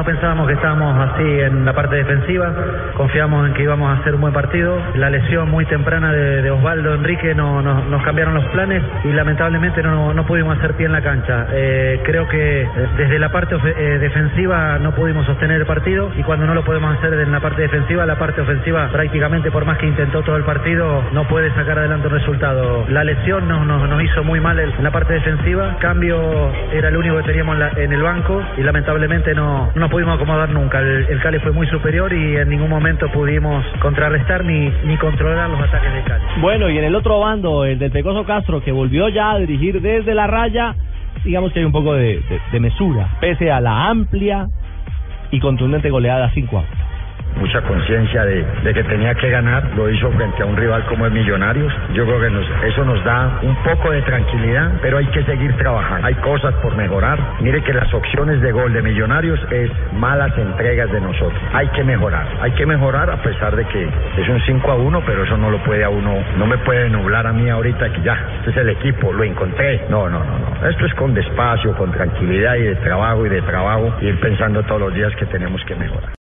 No pensábamos que estábamos así en la parte defensiva, confiamos en que íbamos a hacer un buen partido. La lesión muy temprana de, Osvaldo Enrique no, no- nos cambiaron los planes y lamentablemente no, no pudimos hacer pie en la cancha. Eh, creo que eh, desde la parte eh, defensiva no pudimos sostener el partido y cuando no lo podemos hacer en la parte defensiva, la parte ofensiva prácticamente por más que intentó todo el partido no puede sacar adelante un resultado. La lesión nos, nos, nos hizo muy mal en la parte defensiva, cambio era el único que teníamos en, el banco y lamentablemente no, no pudimos acomodar nunca. El, Cali fue muy superior y en ningún momento pudimos contrarrestar ni, ni controlar los ataques de Cali. Bueno, y en el otro bando, el del Pecoso Castro, que volvió ya a dirigir desde la raya, digamos que hay un poco de, mesura, pese a la amplia y contundente goleada 5 a 1. Mucha conciencia de, que tenía que ganar, lo hizo frente a un rival como el Millonarios. Yo creo que nos- eso nos da un poco de tranquilidad, pero hay que seguir trabajando. Hay cosas por mejorar. Mire que las opciones de gol de Millonarios es malas entregas de nosotros. Hay que mejorar, hay que mejorar a pesar de que es un 5 a 1, pero eso no lo puede a uno, no me puede nublar a mí ahorita que ya, este es el equipo, lo encontré. No, no, no, no. Esto es con despacio, con tranquilidad y de trabajo y de trabajo, ir pensando todos los días que tenemos que mejorar.